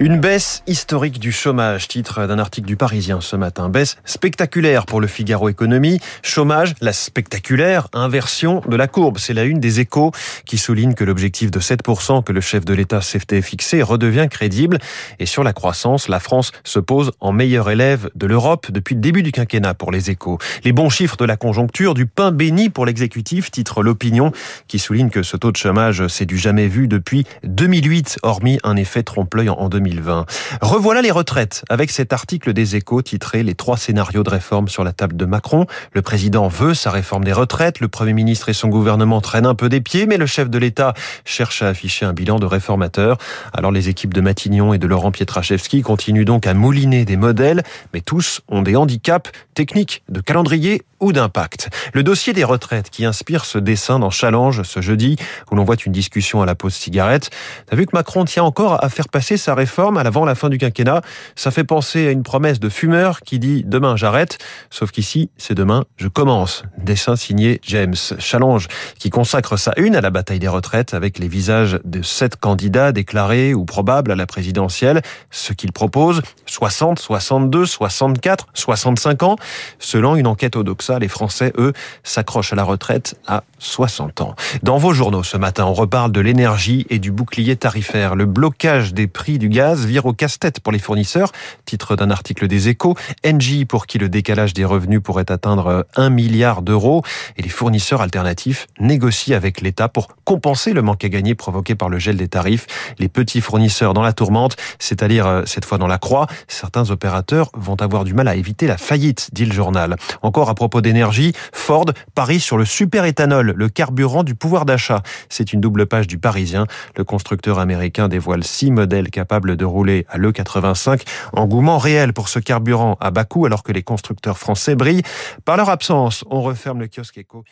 Une baisse historique du chômage, titre d'un article du Parisien ce matin. Baisse spectaculaire pour le Figaro Économie. Chômage, la spectaculaire inversion de la courbe. C'est la une des échos qui souligne que l'objectif de 7% que le chef de l'État s'était fixé redevient crédible. Et sur la croissance, la France se pose en meilleur élève de l'Europe depuis le début du quinquennat pour les échos. Les bons chiffres de la conjoncture, du pain béni pour l'exécutif, titre l'opinion qui souligne que ce taux de chômage, c'est du jamais vu depuis 2008, hormis un effet trompe-l'œil en 2000. 2020. Revoilà les retraites avec cet article des échos titré Les trois scénarios de réforme sur la table de Macron. Le président veut sa réforme des retraites, le Premier ministre et son gouvernement traînent un peu des pieds, mais le chef de l'État cherche à afficher un bilan de réformateur. Alors les équipes de Matignon et de Laurent Pietraszewski continuent donc à mouliner des modèles, mais tous ont des handicaps techniques, de calendrier ou d'impact. Le dossier des retraites qui inspire ce dessin dans Challenge ce jeudi, où l'on voit une discussion à la pause cigarette. T'as vu que Macron tient encore à faire passer sa réforme à l'avant la fin du quinquennat? Ça fait penser à une promesse de fumeur qui dit demain j'arrête. Sauf qu'ici, c'est demain je commence. Dessin signé James. Challenge qui consacre sa une à la bataille des retraites avec les visages de sept candidats déclarés ou probables à la présidentielle. Ce qu'il propose, 60, 62, 64, 65 ans, selon une enquête Odoxa les Français, eux, s'accrochent à la retraite à 60 ans. Dans vos journaux ce matin, on reparle de l'énergie et du bouclier tarifaire. Le blocage des prix du gaz vire au casse-tête pour les fournisseurs. Titre d'un article des échos. Engie pour qui le décalage des revenus pourrait atteindre 1 milliard d'euros. Et les fournisseurs alternatifs négocient avec l'État pour compenser le manque à gagner provoqué par le gel des tarifs. Les petits fournisseurs dans la tourmente, c'est-à-dire euh, cette fois dans la croix, certains opérateurs vont avoir du mal à éviter la faillite, dit le journal. Encore à propos d'énergie, Ford parie sur le super-éthanol, le carburant du pouvoir d'achat. C'est une double page du Parisien. Constructeur américain dévoile six modèles capables de rouler à l'E85. Engouement réel pour ce carburant à bas coût alors que les constructeurs français brillent. Par leur absence, on referme le kiosque éco.